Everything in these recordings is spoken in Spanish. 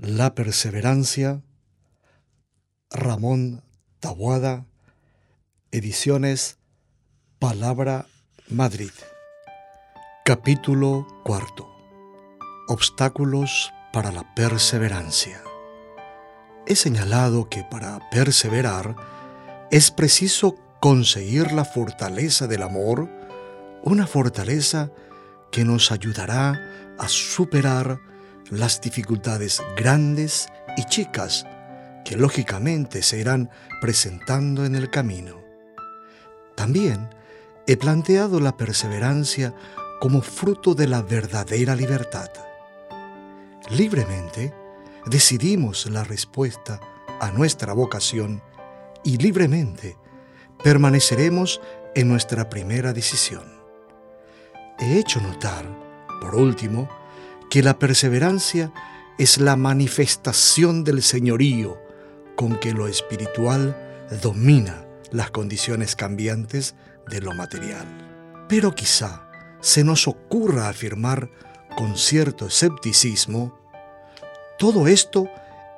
La perseverancia, Ramón Tabuada, ediciones Palabra Madrid. Capítulo cuarto. Obstáculos para la perseverancia. He señalado que para perseverar es preciso conseguir la fortaleza del amor, una fortaleza que nos ayudará a superar las dificultades grandes y chicas que lógicamente se irán presentando en el camino. También he planteado la perseverancia como fruto de la verdadera libertad. Libremente decidimos la respuesta a nuestra vocación y libremente permaneceremos en nuestra primera decisión. He hecho notar, por último, que la perseverancia es la manifestación del señorío con que lo espiritual domina las condiciones cambiantes de lo material. Pero quizá se nos ocurra afirmar con cierto escepticismo, todo esto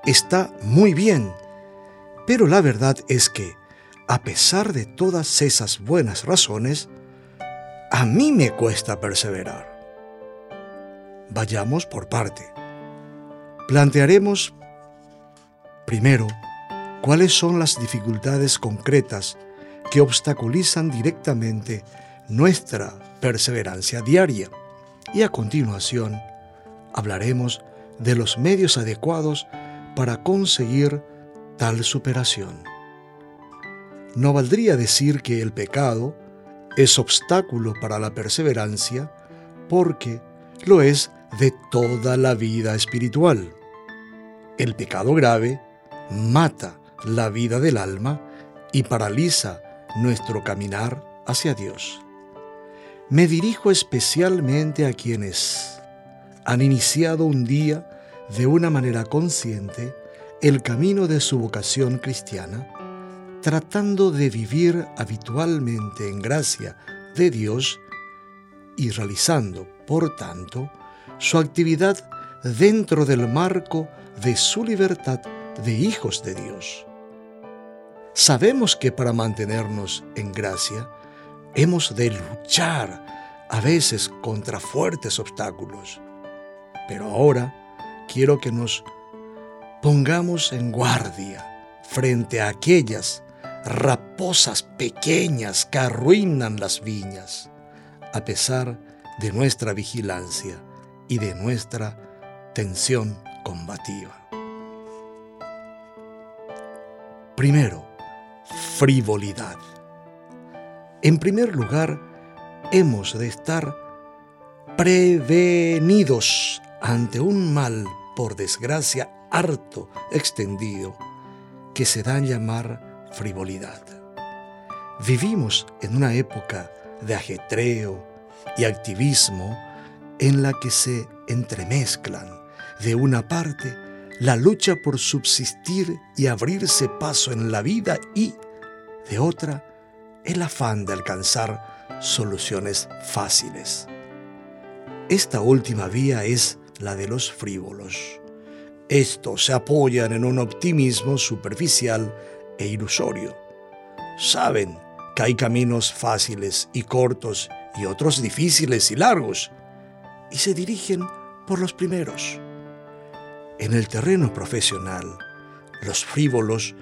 está muy bien, pero la verdad es que, a pesar de todas esas buenas razones, a mí me cuesta perseverar. Vayamos por parte. Plantearemos primero cuáles son las dificultades concretas que obstaculizan directamente nuestra perseverancia diaria y a continuación hablaremos de los medios adecuados para conseguir tal superación. No valdría decir que el pecado es obstáculo para la perseverancia porque lo es de toda la vida espiritual. El pecado grave mata la vida del alma y paraliza nuestro caminar hacia Dios. Me dirijo especialmente a quienes han iniciado un día de una manera consciente el camino de su vocación cristiana, tratando de vivir habitualmente en gracia de Dios y realizando, por tanto, su actividad dentro del marco de su libertad de hijos de Dios. Sabemos que para mantenernos en gracia hemos de luchar a veces contra fuertes obstáculos. Pero ahora quiero que nos pongamos en guardia frente a aquellas raposas pequeñas que arruinan las viñas, a pesar de nuestra vigilancia y de nuestra tensión combativa. Primero, frivolidad. En primer lugar, hemos de estar prevenidos ante un mal, por desgracia, harto extendido, que se da a llamar frivolidad. Vivimos en una época de ajetreo y activismo en la que se entremezclan, de una parte, la lucha por subsistir y abrirse paso en la vida y, de otra, el afán de alcanzar soluciones fáciles. Esta última vía es la de los frívolos. Estos se apoyan en un optimismo superficial e ilusorio. Saben que hay caminos fáciles y cortos y otros difíciles y largos, y se dirigen por los primeros. En el terreno profesional, los frívolos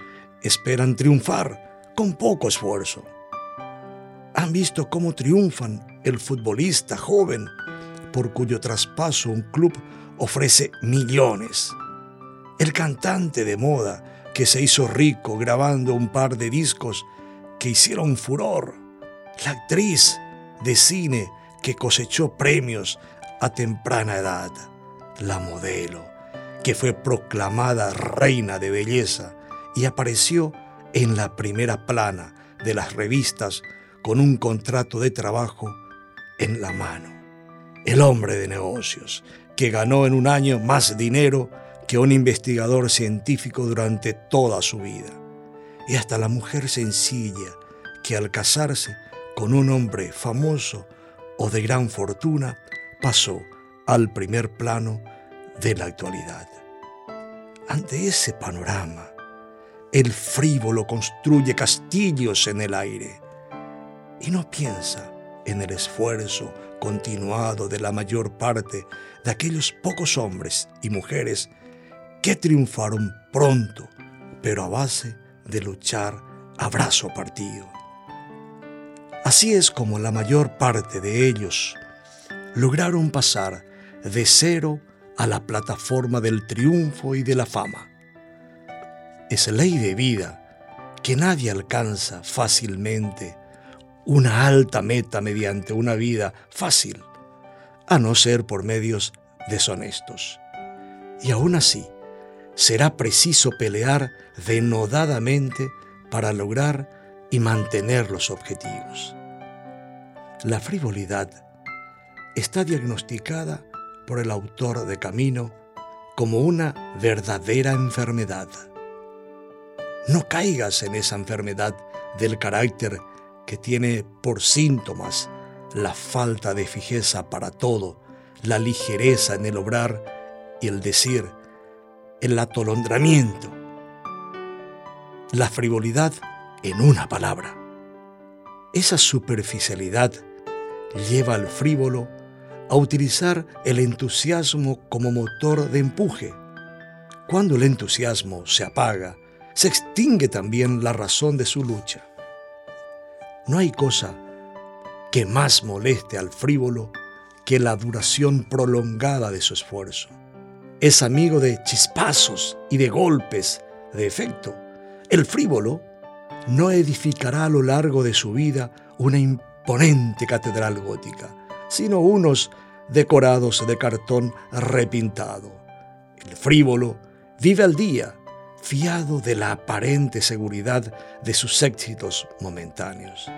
esperan triunfar con poco esfuerzo. Han visto cómo triunfan el futbolista joven por cuyo traspaso un club ofrece millones. El cantante de moda que se hizo rico grabando un par de discos que hicieron furor. La actriz de cine que cosechó premios a temprana edad, la modelo, que fue proclamada reina de belleza y apareció en la primera plana de las revistas con un contrato de trabajo en la mano. El hombre de negocios, que ganó en un año más dinero que un investigador científico durante toda su vida. Y hasta la mujer sencilla, que al casarse con un hombre famoso o de gran fortuna, pasó al primer plano de la actualidad. Ante ese panorama, el frívolo construye castillos en el aire y no piensa en el esfuerzo continuado de la mayor parte de aquellos pocos hombres y mujeres que triunfaron pronto, pero a base de luchar a brazo partido. Así es como la mayor parte de ellos lograron pasar de cero a la plataforma del triunfo y de la fama. Es ley de vida que nadie alcanza fácilmente una alta meta mediante una vida fácil, a no ser por medios deshonestos. Y aún así, será preciso pelear denodadamente para lograr y mantener los objetivos. La frivolidad está diagnosticada por el autor de Camino como una verdadera enfermedad. No caigas en esa enfermedad del carácter que tiene por síntomas la falta de fijeza para todo, la ligereza en el obrar y el decir, el atolondramiento, la frivolidad en una palabra. Esa superficialidad lleva al frívolo a utilizar el entusiasmo como motor de empuje. Cuando el entusiasmo se apaga, se extingue también la razón de su lucha. No hay cosa que más moleste al frívolo que la duración prolongada de su esfuerzo. Es amigo de chispazos y de golpes de efecto. El frívolo no edificará a lo largo de su vida una imponente catedral gótica, sino unos decorados de cartón repintado. El frívolo vive al día, fiado de la aparente seguridad de sus éxitos momentáneos.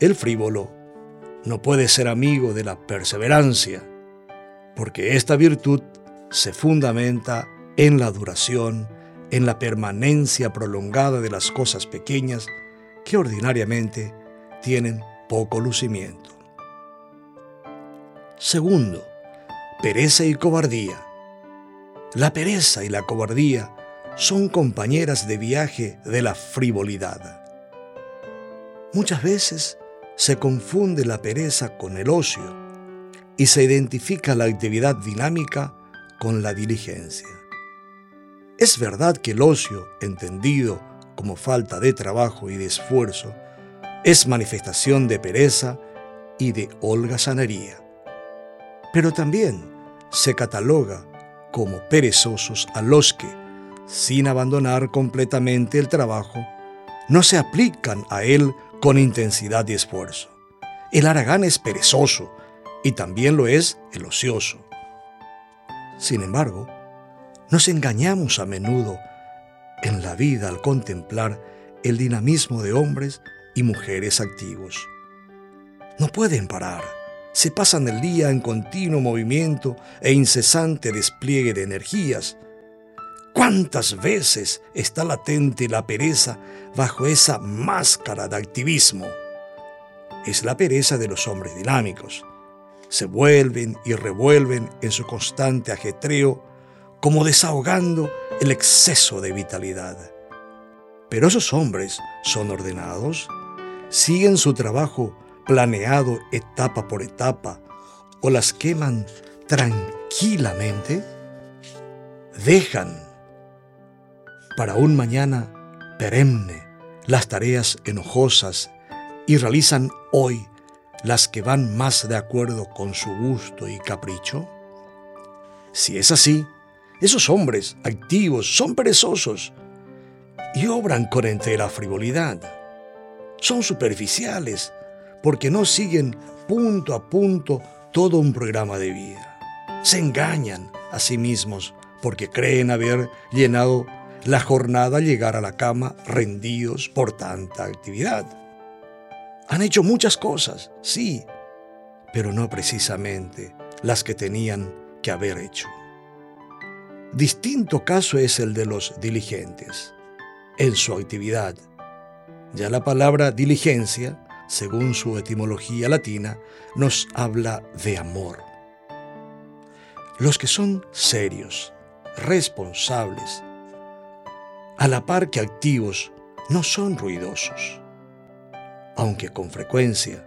El frívolo no puede ser amigo de la perseverancia, porque esta virtud se fundamenta en la duración, en la permanencia prolongada de las cosas pequeñas que ordinariamente tienen poco lucimiento. Segundo, pereza y cobardía. La pereza y la cobardía son compañeras de viaje de la frivolidad. Muchas veces se confunde la pereza con el ocio y se identifica la actividad dinámica con la diligencia. Es verdad que el ocio, entendido como falta de trabajo y de esfuerzo, es manifestación de pereza y de holgazanería. Pero también se cataloga como perezosos a los que, sin abandonar completamente el trabajo, no se aplican a él con intensidad y esfuerzo. El aragán es perezoso y también lo es el ocioso. Sin embargo, nos engañamos a menudo en la vida al contemplar el dinamismo de hombres y mujeres activos. No pueden parar, se pasan el día en continuo movimiento e incesante despliegue de energías, ¿Cuántas veces está latente la pereza bajo esa máscara de activismo? Es la pereza de los hombres dinámicos. Se vuelven y revuelven en su constante ajetreo, como desahogando el exceso de vitalidad. Pero esos hombres son ordenados, siguen su trabajo planeado etapa por etapa o las queman tranquilamente, dejan para un mañana perenne las tareas enojosas y realizan hoy las que van más de acuerdo con su gusto y capricho? Si es así, esos hombres activos son perezosos y obran con entera frivolidad. Son superficiales porque no siguen punto a punto todo un programa de vida. Se engañan a sí mismos porque creen haber llenado la jornada llegar a la cama rendidos por tanta actividad. Han hecho muchas cosas, sí, pero no precisamente las que tenían que haber hecho. Distinto caso es el de los diligentes, en su actividad. Ya la palabra diligencia, según su etimología latina, nos habla de amor. Los que son serios, responsables, a la par que activos, no son ruidosos. Aunque con frecuencia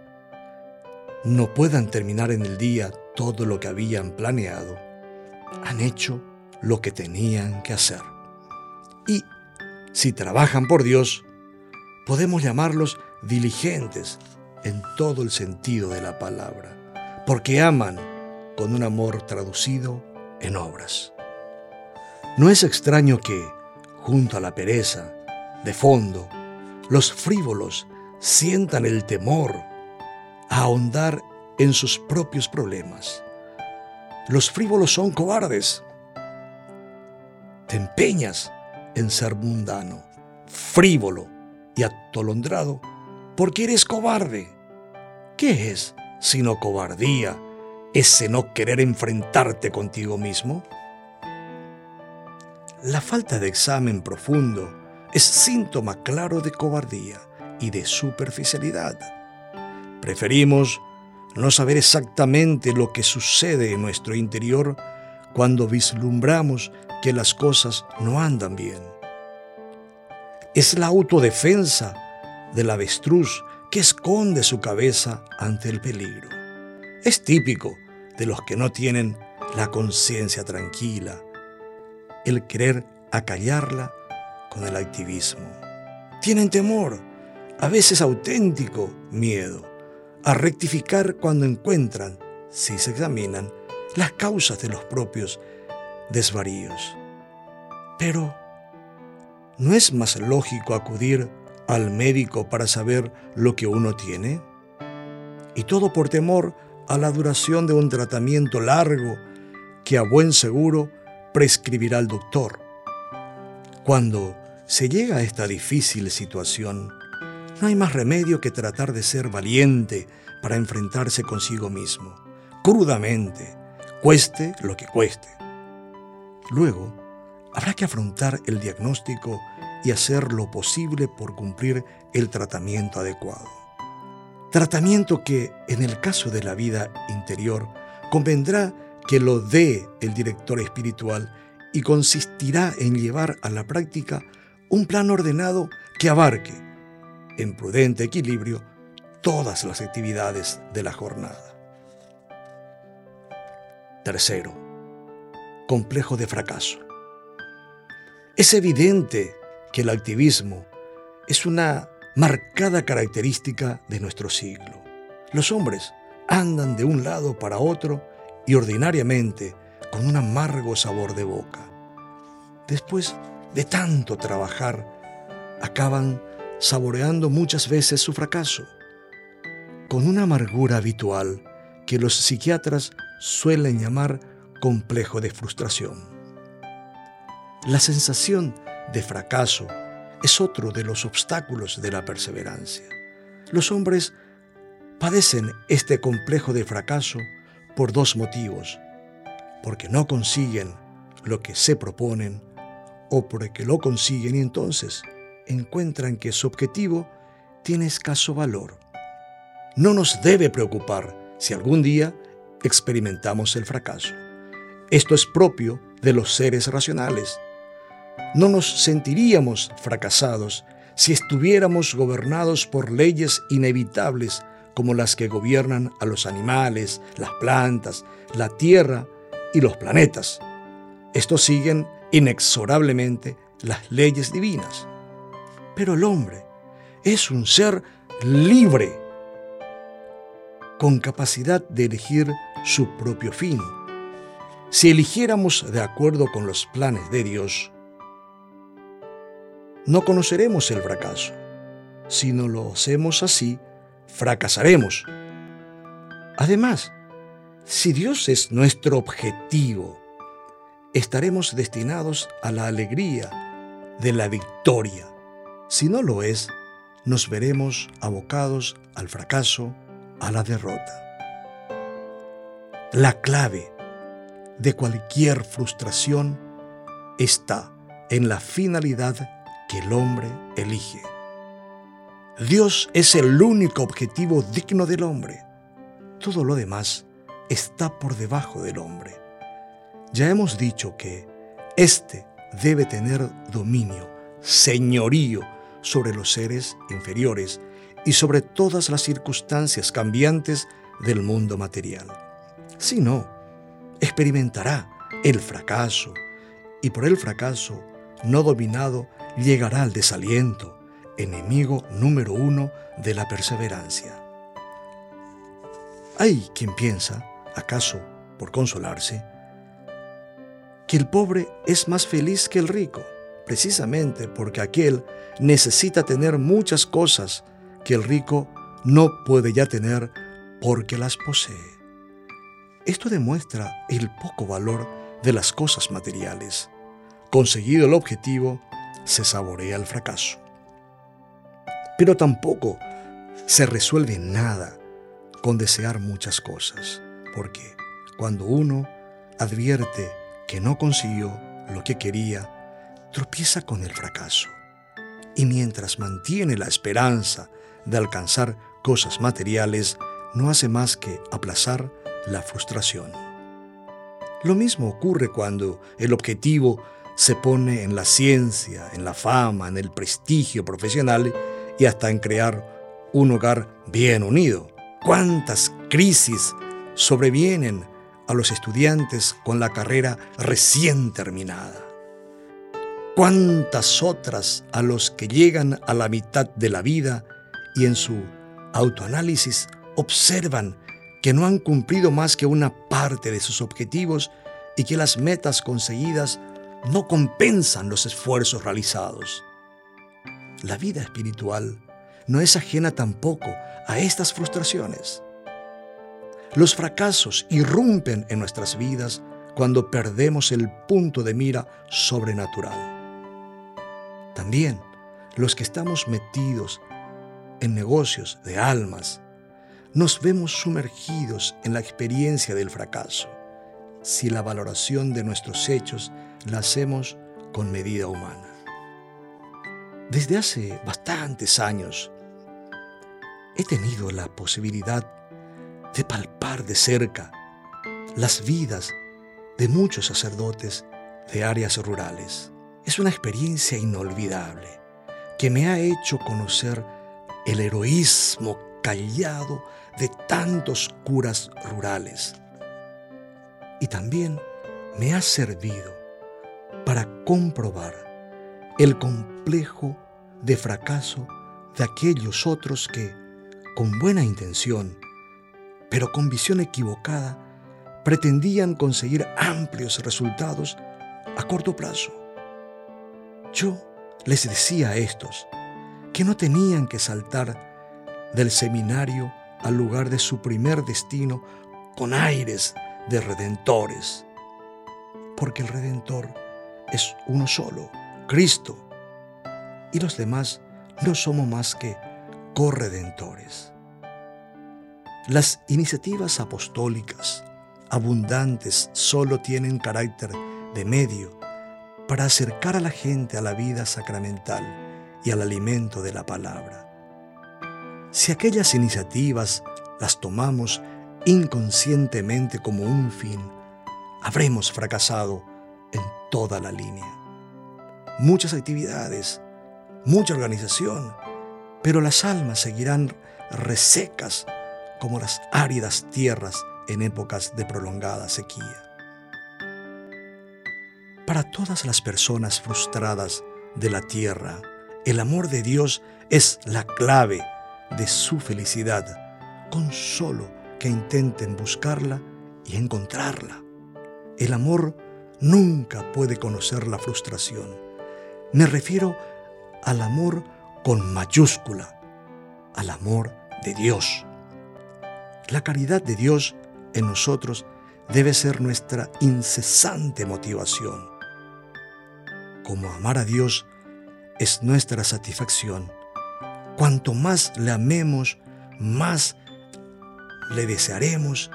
no puedan terminar en el día todo lo que habían planeado, han hecho lo que tenían que hacer. Y si trabajan por Dios, podemos llamarlos diligentes en todo el sentido de la palabra, porque aman con un amor traducido en obras. No es extraño que, junto a la pereza, de fondo, los frívolos sientan el temor a ahondar en sus propios problemas. Los frívolos son cobardes. Te empeñas en ser mundano, frívolo y atolondrado porque eres cobarde. ¿Qué es sino cobardía ese no querer enfrentarte contigo mismo? La falta de examen profundo es síntoma claro de cobardía y de superficialidad. Preferimos no saber exactamente lo que sucede en nuestro interior cuando vislumbramos que las cosas no andan bien. Es la autodefensa del avestruz que esconde su cabeza ante el peligro. Es típico de los que no tienen la conciencia tranquila, el querer acallarla con el activismo. Tienen temor, a veces auténtico miedo, a rectificar cuando encuentran, si se examinan, las causas de los propios desvaríos. Pero, ¿no es más lógico acudir al médico para saber lo que uno tiene? Y todo por temor a la duración de un tratamiento largo que a buen seguro prescribirá el doctor. Cuando se llega a esta difícil situación, no hay más remedio que tratar de ser valiente para enfrentarse consigo mismo, crudamente, cueste lo que cueste. Luego, habrá que afrontar el diagnóstico y hacer lo posible por cumplir el tratamiento adecuado. Tratamiento que, en el caso de la vida interior, convendrá que lo dé el director espiritual y consistirá en llevar a la práctica un plan ordenado que abarque, en prudente equilibrio, todas las actividades de la jornada. Tercero, complejo de fracaso. Es evidente que el activismo es una marcada característica de nuestro siglo. Los hombres andan de un lado para otro y ordinariamente con un amargo sabor de boca. Después de tanto trabajar, acaban saboreando muchas veces su fracaso, con una amargura habitual que los psiquiatras suelen llamar complejo de frustración. La sensación de fracaso es otro de los obstáculos de la perseverancia. Los hombres padecen este complejo de fracaso por dos motivos, porque no consiguen lo que se proponen o porque lo consiguen y entonces encuentran que su objetivo tiene escaso valor. No nos debe preocupar si algún día experimentamos el fracaso. Esto es propio de los seres racionales no nos sentiríamos fracasados si estuviéramos gobernados por leyes inevitables como las que gobiernan a los animales, las plantas, la tierra y los planetas. Estos siguen inexorablemente las leyes divinas. Pero el hombre es un ser libre, con capacidad de elegir su propio fin. Si eligiéramos de acuerdo con los planes de Dios, no conoceremos el fracaso. Si no lo hacemos así, fracasaremos. Además, si Dios es nuestro objetivo, estaremos destinados a la alegría de la victoria. Si no lo es, nos veremos abocados al fracaso, a la derrota. La clave de cualquier frustración está en la finalidad que el hombre elige. Dios es el único objetivo digno del hombre. Todo lo demás está por debajo del hombre. Ya hemos dicho que éste debe tener dominio señorío sobre los seres inferiores y sobre todas las circunstancias cambiantes del mundo material. Si no, experimentará el fracaso y por el fracaso no dominado llegará al desaliento, enemigo número uno de la perseverancia. Hay quien piensa, acaso por consolarse, que el pobre es más feliz que el rico, precisamente porque aquel necesita tener muchas cosas que el rico no puede ya tener porque las posee. Esto demuestra el poco valor de las cosas materiales. Conseguido el objetivo, se saborea el fracaso. Pero tampoco se resuelve nada con desear muchas cosas, porque cuando uno advierte que no consiguió lo que quería, tropieza con el fracaso. Y mientras mantiene la esperanza de alcanzar cosas materiales, no hace más que aplazar la frustración. Lo mismo ocurre cuando el objetivo se pone en la ciencia, en la fama, en el prestigio profesional y hasta en crear un hogar bien unido. ¿Cuántas crisis sobrevienen a los estudiantes con la carrera recién terminada? ¿Cuántas otras a los que llegan a la mitad de la vida y en su autoanálisis observan que no han cumplido más que una parte de sus objetivos y que las metas conseguidas no compensan los esfuerzos realizados. La vida espiritual no es ajena tampoco a estas frustraciones. Los fracasos irrumpen en nuestras vidas cuando perdemos el punto de mira sobrenatural. También los que estamos metidos en negocios de almas, nos vemos sumergidos en la experiencia del fracaso si la valoración de nuestros hechos la hacemos con medida humana. Desde hace bastantes años he tenido la posibilidad de palpar de cerca las vidas de muchos sacerdotes de áreas rurales. Es una experiencia inolvidable que me ha hecho conocer el heroísmo callado de tantos curas rurales. Y también me ha servido para comprobar el complejo de fracaso de aquellos otros que, con buena intención, pero con visión equivocada, pretendían conseguir amplios resultados a corto plazo. Yo les decía a estos que no tenían que saltar del seminario al lugar de su primer destino con aires de redentores, porque el redentor es uno solo, Cristo, y los demás no somos más que corredentores. Las iniciativas apostólicas abundantes solo tienen carácter de medio para acercar a la gente a la vida sacramental y al alimento de la palabra. Si aquellas iniciativas las tomamos inconscientemente como un fin, habremos fracasado toda la línea. Muchas actividades, mucha organización, pero las almas seguirán resecas como las áridas tierras en épocas de prolongada sequía. Para todas las personas frustradas de la tierra, el amor de Dios es la clave de su felicidad, con solo que intenten buscarla y encontrarla. El amor nunca puede conocer la frustración. Me refiero al amor con mayúscula, al amor de Dios. La caridad de Dios en nosotros debe ser nuestra incesante motivación. Como amar a Dios es nuestra satisfacción, Cuanto más le amemos, más le desearemos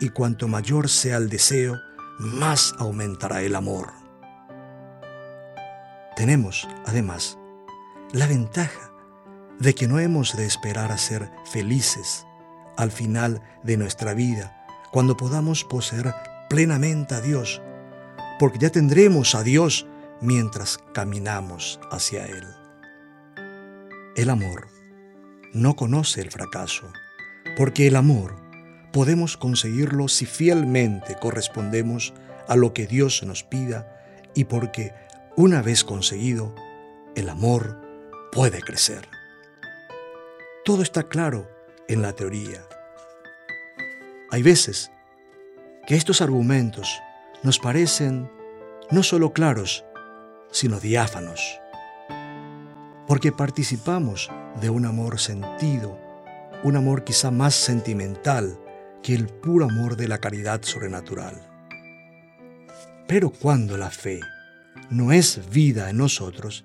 y cuanto mayor sea el deseo, más aumentará el amor. Tenemos, además, la ventaja de que no hemos de esperar a ser felices al final de nuestra vida, cuando podamos poseer plenamente a Dios, porque ya tendremos a Dios mientras caminamos hacia Él. El amor no conoce el fracaso, porque el amor podemos conseguirlo si fielmente correspondemos a lo que Dios nos pida y porque una vez conseguido, el amor puede crecer. Todo está claro en la teoría. Hay veces que estos argumentos nos parecen no solo claros, sino diáfanos, porque participamos de un amor sentido, un amor quizá más sentimental que el puro amor de la caridad sobrenatural. Pero cuando la fe no es vida en nosotros,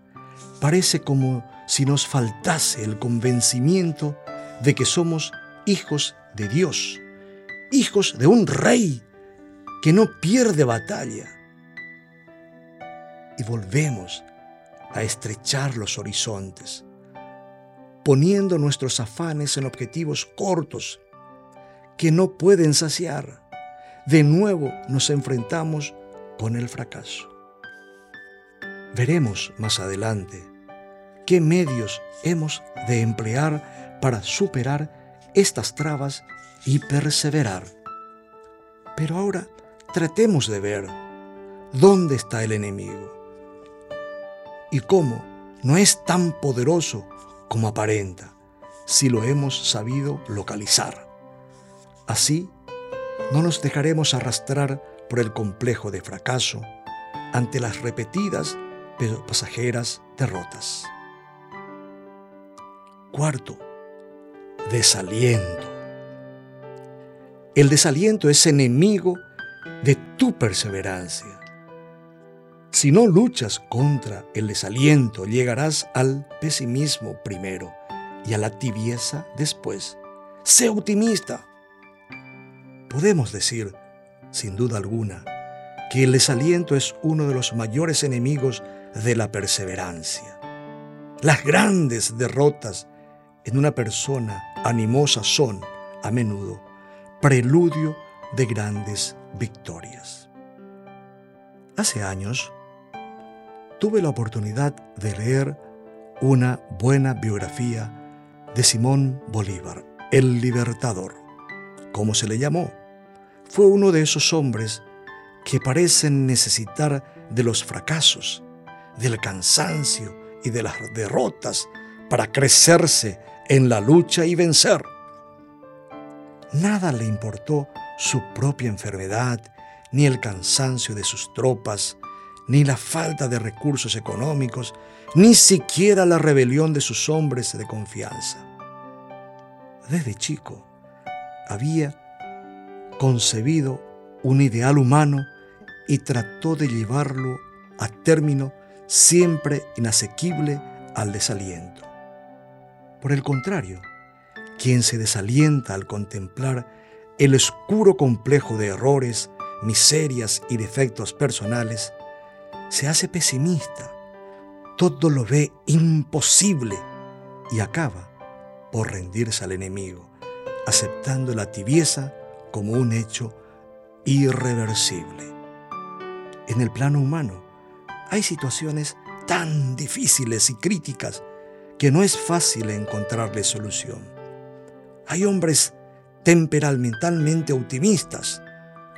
parece como si nos faltase el convencimiento de que somos hijos de Dios, hijos de un rey que no pierde batalla. Y volvemos a estrechar los horizontes, poniendo nuestros afanes en objetivos cortos que no pueden saciar. De nuevo nos enfrentamos con el fracaso. Veremos más adelante qué medios hemos de emplear para superar estas trabas y perseverar. Pero ahora tratemos de ver dónde está el enemigo y cómo no es tan poderoso como aparenta si lo hemos sabido localizar. Así, no nos dejaremos arrastrar por el complejo de fracaso ante las repetidas pero pasajeras derrotas. Cuarto, desaliento. El desaliento es enemigo de tu perseverancia. Si no luchas contra el desaliento, llegarás al pesimismo primero y a la tibieza después. Sé optimista. Podemos decir, sin duda alguna, que el desaliento es uno de los mayores enemigos de la perseverancia. Las grandes derrotas en una persona animosa son, a menudo, preludio de grandes victorias. Hace años, tuve la oportunidad de leer una buena biografía de Simón Bolívar, el libertador, como se le llamó. Fue uno de esos hombres que parecen necesitar de los fracasos, del cansancio y de las derrotas para crecerse en la lucha y vencer. Nada le importó su propia enfermedad, ni el cansancio de sus tropas, ni la falta de recursos económicos, ni siquiera la rebelión de sus hombres de confianza. Desde chico había concebido un ideal humano y trató de llevarlo a término siempre inasequible al desaliento. Por el contrario, quien se desalienta al contemplar el oscuro complejo de errores, miserias y defectos personales, se hace pesimista, todo lo ve imposible y acaba por rendirse al enemigo, aceptando la tibieza como un hecho irreversible. En el plano humano hay situaciones tan difíciles y críticas que no es fácil encontrarle solución. Hay hombres temperamentalmente optimistas,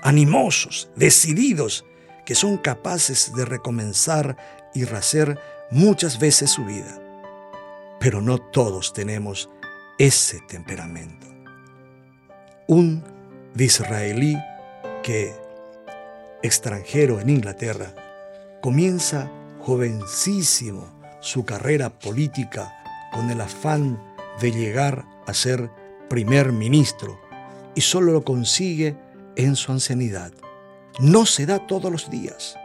animosos, decididos, que son capaces de recomenzar y rehacer muchas veces su vida. Pero no todos tenemos ese temperamento. Un israelí que, extranjero en Inglaterra, comienza jovencísimo su carrera política con el afán de llegar a ser primer ministro y solo lo consigue en su ancianidad. No se da todos los días.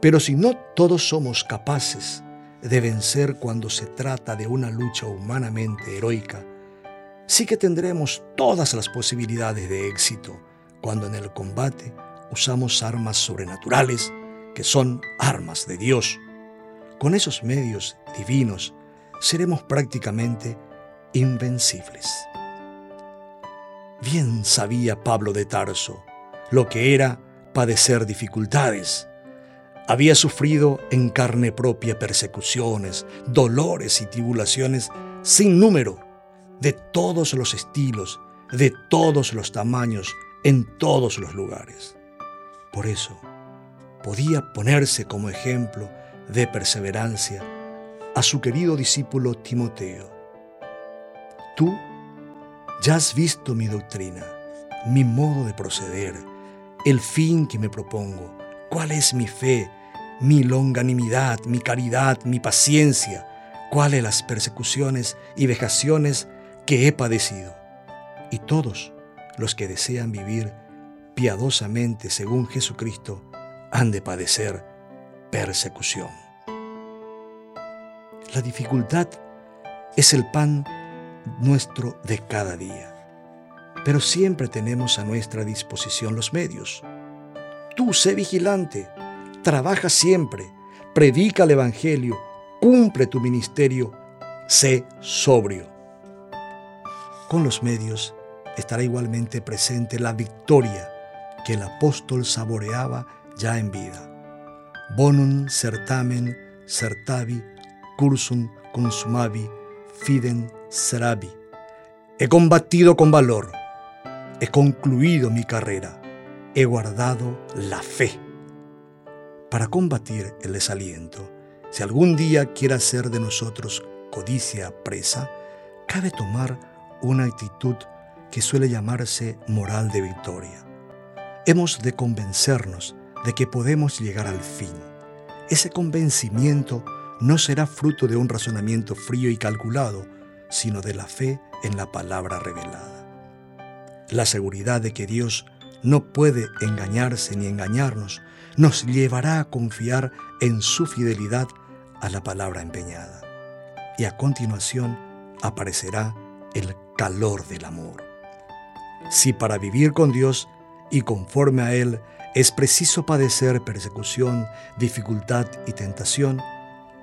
Pero si no todos somos capaces de vencer cuando se trata de una lucha humanamente heroica, sí que tendremos todas las posibilidades de éxito cuando en el combate usamos armas sobrenaturales que son armas de Dios. Con esos medios divinos seremos prácticamente invencibles. Bien sabía Pablo de Tarso lo que era padecer dificultades. había sufrido en carne propia persecuciones, dolores y tribulaciones sin número, de todos los estilos, de todos los tamaños, en todos los lugares. Por eso, podía ponerse como ejemplo de perseverancia a su querido discípulo Timoteo. Tú ya has visto mi doctrina, mi modo de proceder, el fin que me propongo, cuál es mi fe, mi longanimidad, mi caridad, mi paciencia, cuáles las persecuciones y vejaciones que he padecido. Y todos los que desean vivir piadosamente según Jesucristo han de padecer persecución. La dificultad es el pan nuestro de cada día, pero siempre tenemos a nuestra disposición los medios. Tú sé vigilante, trabaja siempre, predica el Evangelio, cumple tu ministerio, sé sobrio. Con los medios estará igualmente presente la victoria que el apóstol saboreaba ya en vida. Bonum certamen certavi cursum consumavi fiden serabi. He combatido con valor, he concluido mi carrera, he guardado la fe. Para combatir el desaliento, si algún día quiera ser de nosotros codicia presa, cabe tomar una actitud que suele llamarse moral de victoria. Hemos de convencernos de que podemos llegar al fin. Ese convencimiento no será fruto de un razonamiento frío y calculado, sino de la fe en la palabra revelada. La seguridad de que Dios no puede engañarse ni engañarnos nos llevará a confiar en su fidelidad a la palabra empeñada. Y a continuación aparecerá el calor del amor. Si para vivir con Dios y conforme a Él es preciso padecer persecución, dificultad y tentación,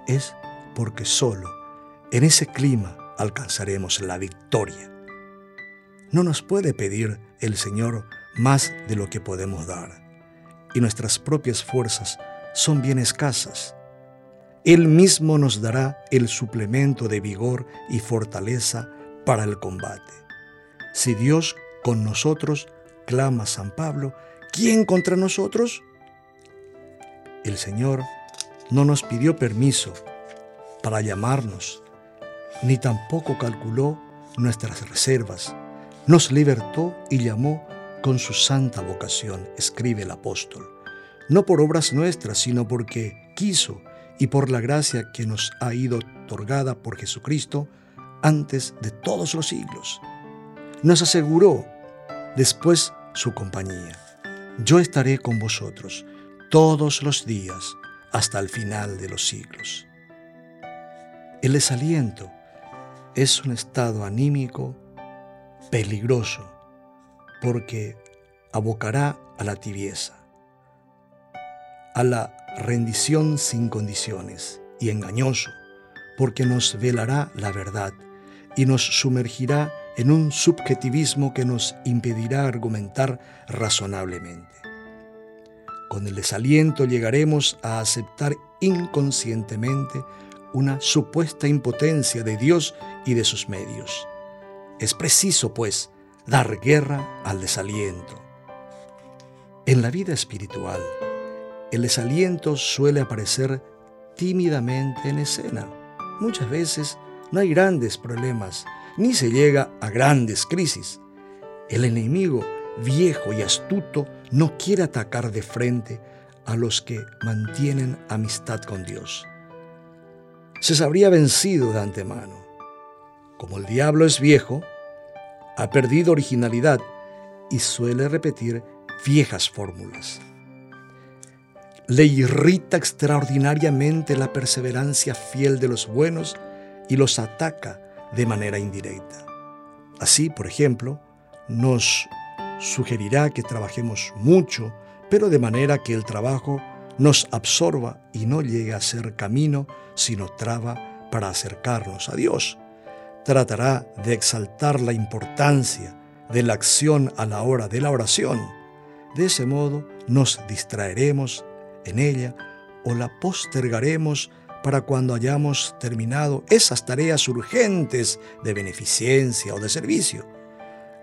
es porque solo en ese clima alcanzaremos la victoria. No nos puede pedir el Señor más de lo que podemos dar, y nuestras propias fuerzas son bien escasas. Él mismo nos dará el suplemento de vigor y fortaleza para el combate. Si Dios con nosotros, clama San Pablo, ¿quién contra nosotros? El Señor no nos pidió permiso para llamarnos, ni tampoco calculó nuestras reservas. Nos libertó y llamó con su santa vocación, escribe el apóstol, no por obras nuestras, sino porque quiso y por la gracia que nos ha ido otorgada por Jesucristo antes de todos los siglos. Nos aseguró después su compañía. Yo estaré con vosotros todos los días hasta el final de los siglos. El desaliento es un estado anímico peligroso porque abocará a la tibieza, a la rendición sin condiciones y engañoso porque nos velará la verdad y nos sumergirá en un subjetivismo que nos impedirá argumentar razonablemente. Con el desaliento llegaremos a aceptar inconscientemente una supuesta impotencia de Dios y de sus medios. Es preciso, pues, dar guerra al desaliento. En la vida espiritual, el desaliento suele aparecer tímidamente en escena. Muchas veces no hay grandes problemas, ni se llega a grandes crisis. El enemigo viejo y astuto no quiere atacar de frente a los que mantienen amistad con Dios. Se sabría vencido de antemano. Como el diablo es viejo, ha perdido originalidad y suele repetir viejas fórmulas. Le irrita extraordinariamente la perseverancia fiel de los buenos y los ataca de manera indirecta. Así, por ejemplo, nos sugerirá que trabajemos mucho, pero de manera que el trabajo nos absorba y no llegue a ser camino, sino traba para acercarnos a Dios. Tratará de exaltar la importancia de la acción a la hora de la oración. De ese modo nos distraeremos en ella o la postergaremos para cuando hayamos terminado esas tareas urgentes de beneficencia o de servicio.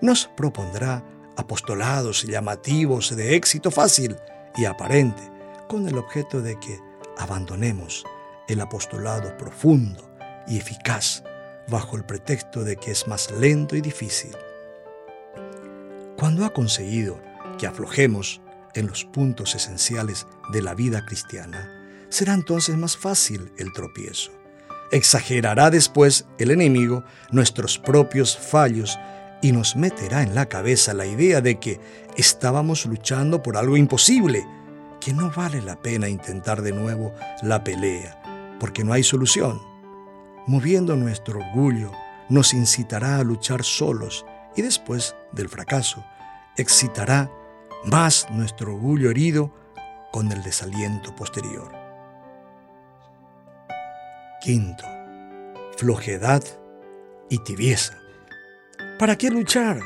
Nos propondrá apostolados llamativos de éxito fácil y aparente, con el objeto de que abandonemos el apostolado profundo y eficaz bajo el pretexto de que es más lento y difícil. Cuando ha conseguido que aflojemos en los puntos esenciales de la vida cristiana, será entonces más fácil el tropiezo. Exagerará después el enemigo nuestros propios fallos y nos meterá en la cabeza la idea de que estábamos luchando por algo imposible, que no vale la pena intentar de nuevo la pelea, porque no hay solución. Moviendo nuestro orgullo, nos incitará a luchar solos y después del fracaso, excitará más nuestro orgullo herido con el desaliento posterior. Quinto, flojedad y tibieza. ¿Para qué luchar?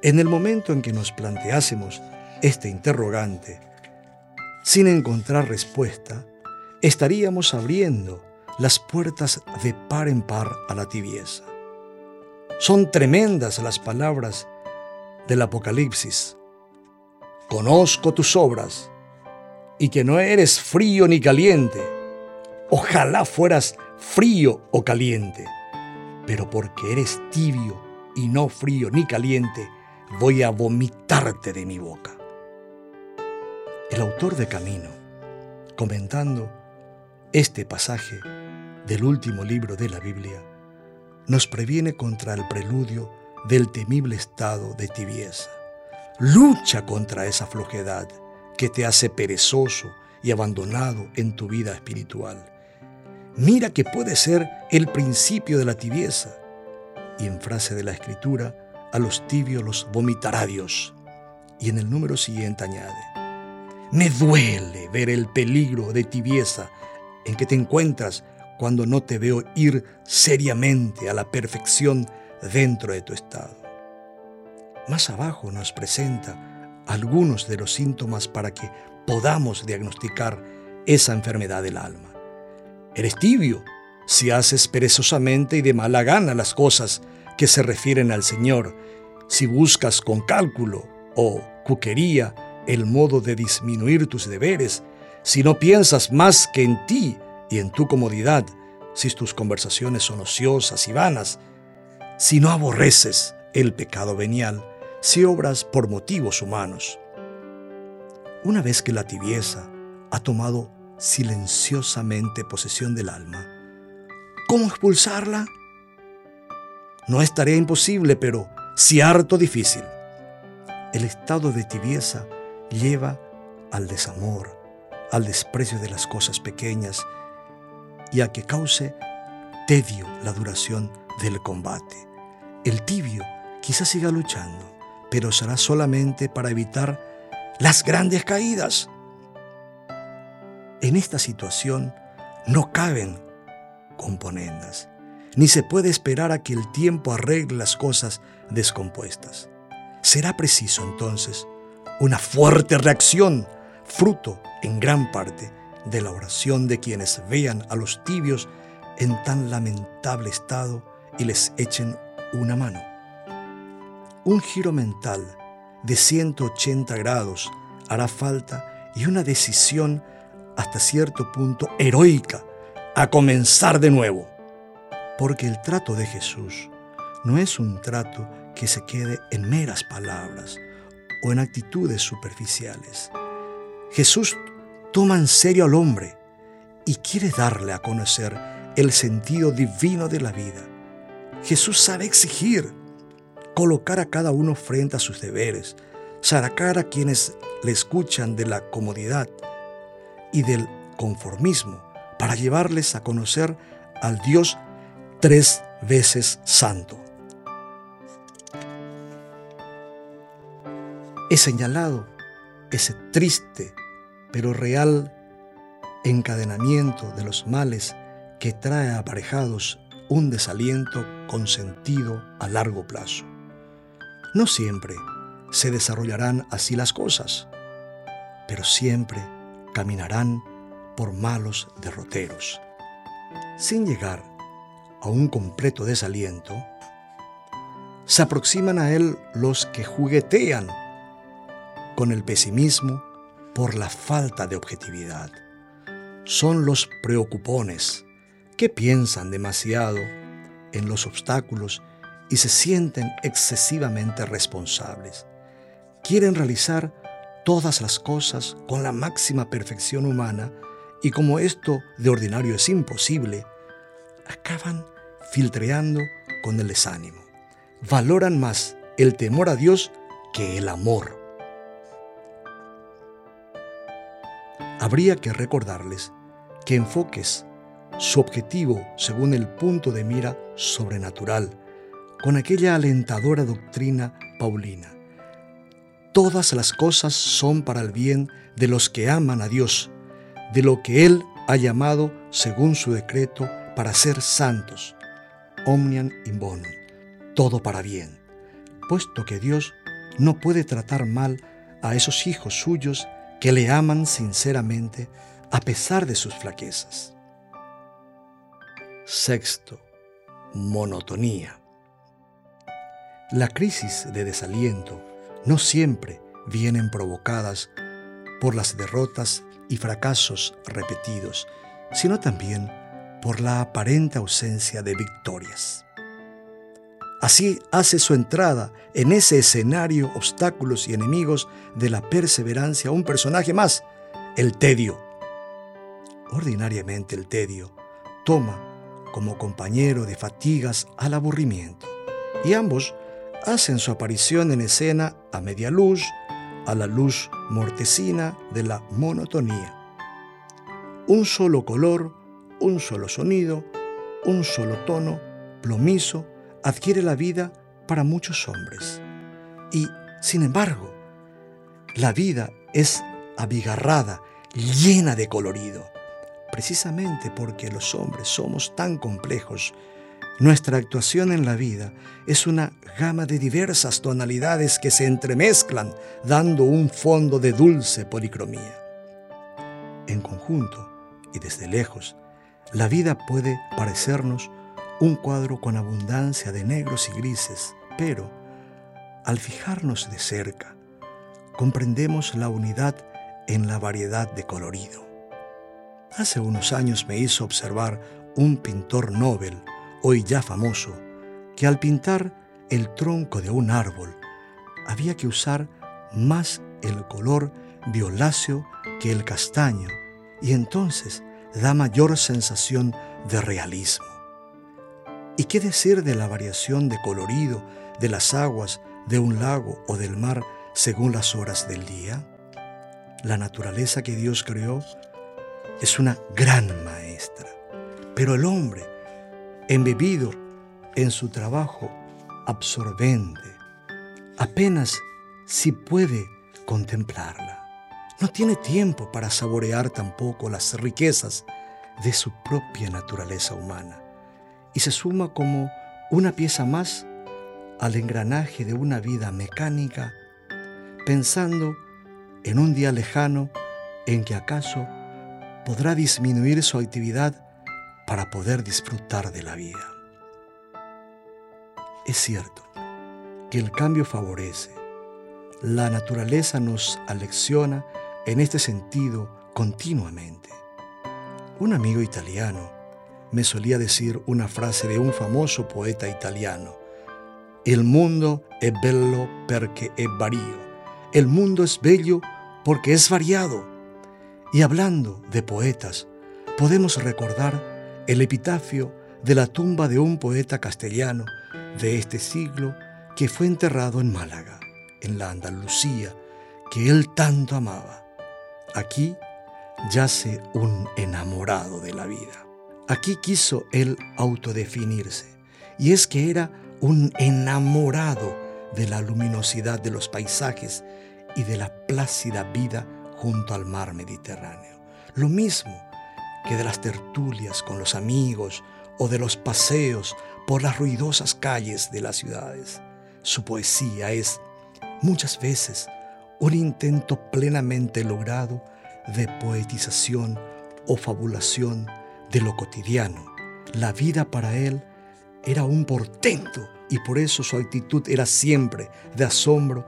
En el momento en que nos planteásemos este interrogante, sin encontrar respuesta, estaríamos abriendo las puertas de par en par a la tibieza. Son tremendas las palabras del Apocalipsis. Conozco tus obras y que no eres frío ni caliente. Ojalá fueras frío o caliente, pero porque eres tibio y no frío ni caliente, voy a vomitarte de mi boca. El autor de Camino, comentando este pasaje del último libro de la Biblia, nos previene contra el preludio del temible estado de tibieza. Lucha contra esa flojedad que te hace perezoso y abandonado en tu vida espiritual. Mira que puede ser el principio de la tibieza. Y en frase de la escritura, a los tibios los vomitará Dios. Y en el número siguiente añade, me duele ver el peligro de tibieza en que te encuentras cuando no te veo ir seriamente a la perfección dentro de tu estado. Más abajo nos presenta algunos de los síntomas para que podamos diagnosticar esa enfermedad del alma. Eres tibio si haces perezosamente y de mala gana las cosas que se refieren al Señor, si buscas con cálculo o cuquería el modo de disminuir tus deberes, si no piensas más que en ti y en tu comodidad, si tus conversaciones son ociosas y vanas, si no aborreces el pecado venial, si obras por motivos humanos. Una vez que la tibieza ha tomado silenciosamente posesión del alma, ¿cómo expulsarla? No es tarea imposible, pero sí harto difícil. El estado de tibieza lleva al desamor, al desprecio de las cosas pequeñas y a que cause tedio la duración del combate. El tibio quizás siga luchando, pero será solamente para evitar las grandes caídas. En esta situación no caben componendas, ni se puede esperar a que el tiempo arregle las cosas descompuestas. Será preciso entonces una fuerte reacción, fruto en gran parte de la oración de quienes vean a los tibios en tan lamentable estado y les echen una mano. Un giro mental de 180 grados hará falta y una decisión hasta cierto punto heroica a comenzar de nuevo. Porque el trato de Jesús no es un trato que se quede en meras palabras o en actitudes superficiales. Jesús toma en serio al hombre y quiere darle a conocer el sentido divino de la vida Jesús sabe exigir, colocar a cada uno frente a sus deberes, sacar a quienes le escuchan de la comodidad y del conformismo para llevarles a conocer al Dios tres veces santo. He señalado ese triste pero real encadenamiento de los males que trae aparejados un desaliento con sentido a largo plazo. No siempre se desarrollarán así las cosas, pero siempre caminarán por malos derroteros. Sin llegar a un completo desaliento, se aproximan a él los que juguetean con el pesimismo por la falta de objetividad. Son los preocupones que piensan demasiado en los obstáculos y se sienten excesivamente responsables. Quieren realizar todas las cosas con la máxima perfección humana y como esto de ordinario es imposible, acaban filtreando con el desánimo. Valoran más el temor a Dios que el amor. Habría que recordarles que enfoques su objetivo según el punto de mira sobrenatural, con aquella alentadora doctrina paulina. Todas las cosas son para el bien de los que aman a Dios, de lo que Él ha llamado según su decreto para ser santos. Omnian in bonum, todo para bien, puesto que Dios no puede tratar mal a esos hijos suyos que le aman sinceramente a pesar de sus flaquezas. Sexto, monotonía. La crisis de desaliento no siempre vienen provocadas por las derrotas y fracasos repetidos, sino también por la aparente ausencia de victorias. Así hace su entrada en ese escenario obstáculos y enemigos de la perseverancia un personaje más, el tedio. Ordinariamente el tedio toma como compañero de fatigas al aburrimiento, y ambos hacen su aparición en escena a media luz, a la luz mortecina de la monotonía. Un solo color, un solo sonido, un solo tono, plomizo, adquiere la vida para muchos hombres. Y, sin embargo, la vida es abigarrada, llena de colorido, precisamente porque los hombres somos tan complejos nuestra actuación en la vida es una gama de diversas tonalidades que se entremezclan dando un fondo de dulce policromía. En conjunto y desde lejos, la vida puede parecernos un cuadro con abundancia de negros y grises, pero al fijarnos de cerca, comprendemos la unidad en la variedad de colorido. Hace unos años me hizo observar un pintor Nobel hoy ya famoso, que al pintar el tronco de un árbol había que usar más el color violáceo que el castaño y entonces da mayor sensación de realismo. ¿Y qué decir de la variación de colorido de las aguas de un lago o del mar según las horas del día? La naturaleza que Dios creó es una gran maestra, pero el hombre embebido en su trabajo absorbente, apenas si puede contemplarla. No tiene tiempo para saborear tampoco las riquezas de su propia naturaleza humana y se suma como una pieza más al engranaje de una vida mecánica, pensando en un día lejano en que acaso podrá disminuir su actividad para poder disfrutar de la vida. Es cierto que el cambio favorece. La naturaleza nos alecciona en este sentido continuamente. Un amigo italiano me solía decir una frase de un famoso poeta italiano. El mundo è bello perché è vario. El mundo es bello porque es variado. Y hablando de poetas, podemos recordar el epitafio de la tumba de un poeta castellano de este siglo que fue enterrado en Málaga, en la Andalucía que él tanto amaba. Aquí yace un enamorado de la vida. Aquí quiso él autodefinirse, y es que era un enamorado de la luminosidad de los paisajes y de la plácida vida junto al mar Mediterráneo. Lo mismo que de las tertulias con los amigos o de los paseos por las ruidosas calles de las ciudades. Su poesía es muchas veces un intento plenamente logrado de poetización o fabulación de lo cotidiano. La vida para él era un portento y por eso su actitud era siempre de asombro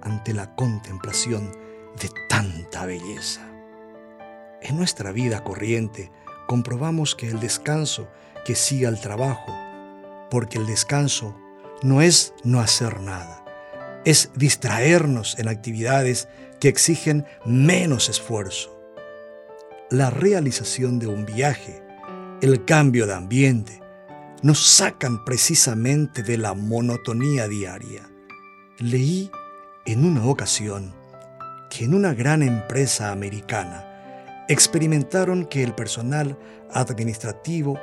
ante la contemplación de tanta belleza. En nuestra vida corriente comprobamos que el descanso que sigue al trabajo, porque el descanso no es no hacer nada, es distraernos en actividades que exigen menos esfuerzo. La realización de un viaje, el cambio de ambiente, nos sacan precisamente de la monotonía diaria. Leí en una ocasión que en una gran empresa americana experimentaron que el personal administrativo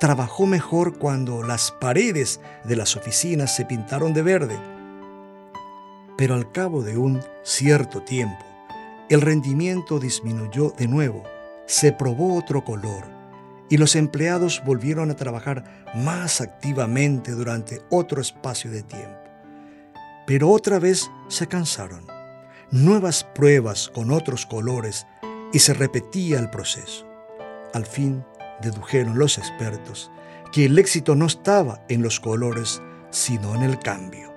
trabajó mejor cuando las paredes de las oficinas se pintaron de verde. Pero al cabo de un cierto tiempo, el rendimiento disminuyó de nuevo, se probó otro color y los empleados volvieron a trabajar más activamente durante otro espacio de tiempo. Pero otra vez se cansaron. Nuevas pruebas con otros colores y se repetía el proceso. Al fin dedujeron los expertos que el éxito no estaba en los colores, sino en el cambio.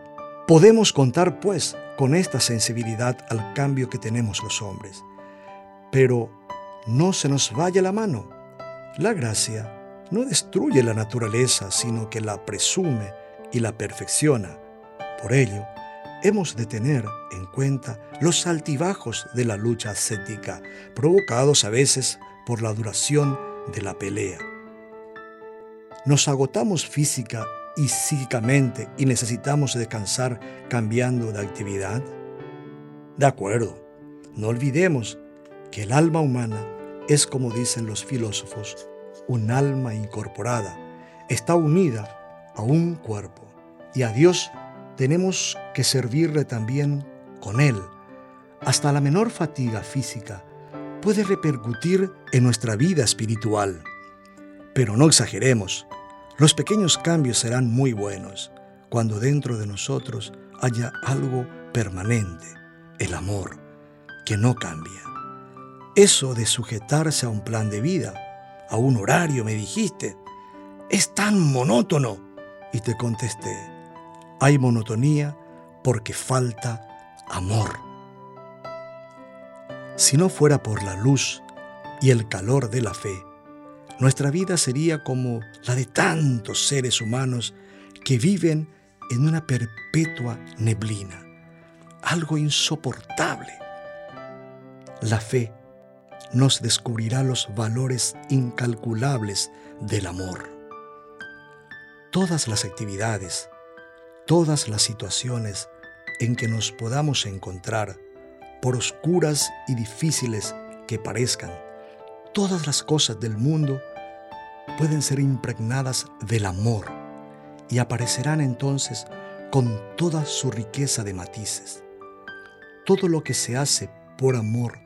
Podemos contar, pues, con esta sensibilidad al cambio que tenemos los hombres. Pero no se nos vaya la mano. La gracia no destruye la naturaleza, sino que la presume y la perfecciona. Por ello, hemos de tener en cuenta los altibajos de la lucha ascética, provocados a veces por la duración de la pelea. Nos agotamos física y psíquicamente y necesitamos descansar cambiando de actividad. De acuerdo, no olvidemos que el alma humana es, como dicen los filósofos, un alma incorporada. Está unida a un cuerpo y a Dios tenemos que servirle también con Él. Hasta la menor fatiga física puede repercutir en nuestra vida espiritual. Pero no exageremos, los pequeños cambios serán muy buenos cuando dentro de nosotros haya algo permanente, el amor, que no cambia. Eso de sujetarse a un plan de vida, a un horario, me dijiste, es tan monótono. Y te contesté, hay monotonía porque falta amor. Si no fuera por la luz y el calor de la fe, nuestra vida sería como la de tantos seres humanos que viven en una perpetua neblina, algo insoportable. La fe nos descubrirá los valores incalculables del amor. Todas las actividades, todas las situaciones en que nos podamos encontrar, por oscuras y difíciles que parezcan, todas las cosas del mundo pueden ser impregnadas del amor y aparecerán entonces con toda su riqueza de matices. Todo lo que se hace por amor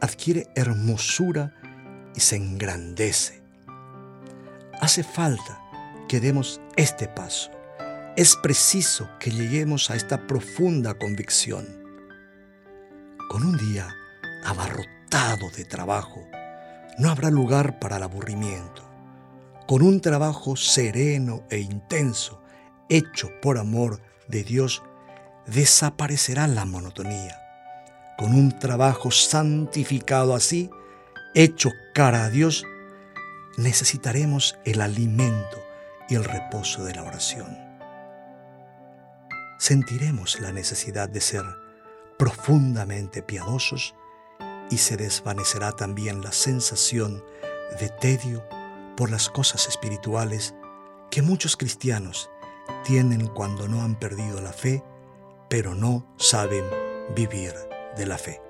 adquiere hermosura y se engrandece. Hace falta que demos este paso. Es preciso que lleguemos a esta profunda convicción con un día abarrotado de trabajo, no habrá lugar para el aburrimiento. Con un trabajo sereno e intenso, hecho por amor de Dios, desaparecerá la monotonía. Con un trabajo santificado así, hecho cara a Dios, necesitaremos el alimento y el reposo de la oración. Sentiremos la necesidad de ser profundamente piadosos y se desvanecerá también la sensación de tedio por las cosas espirituales que muchos cristianos tienen cuando no han perdido la fe, pero no saben vivir de la fe.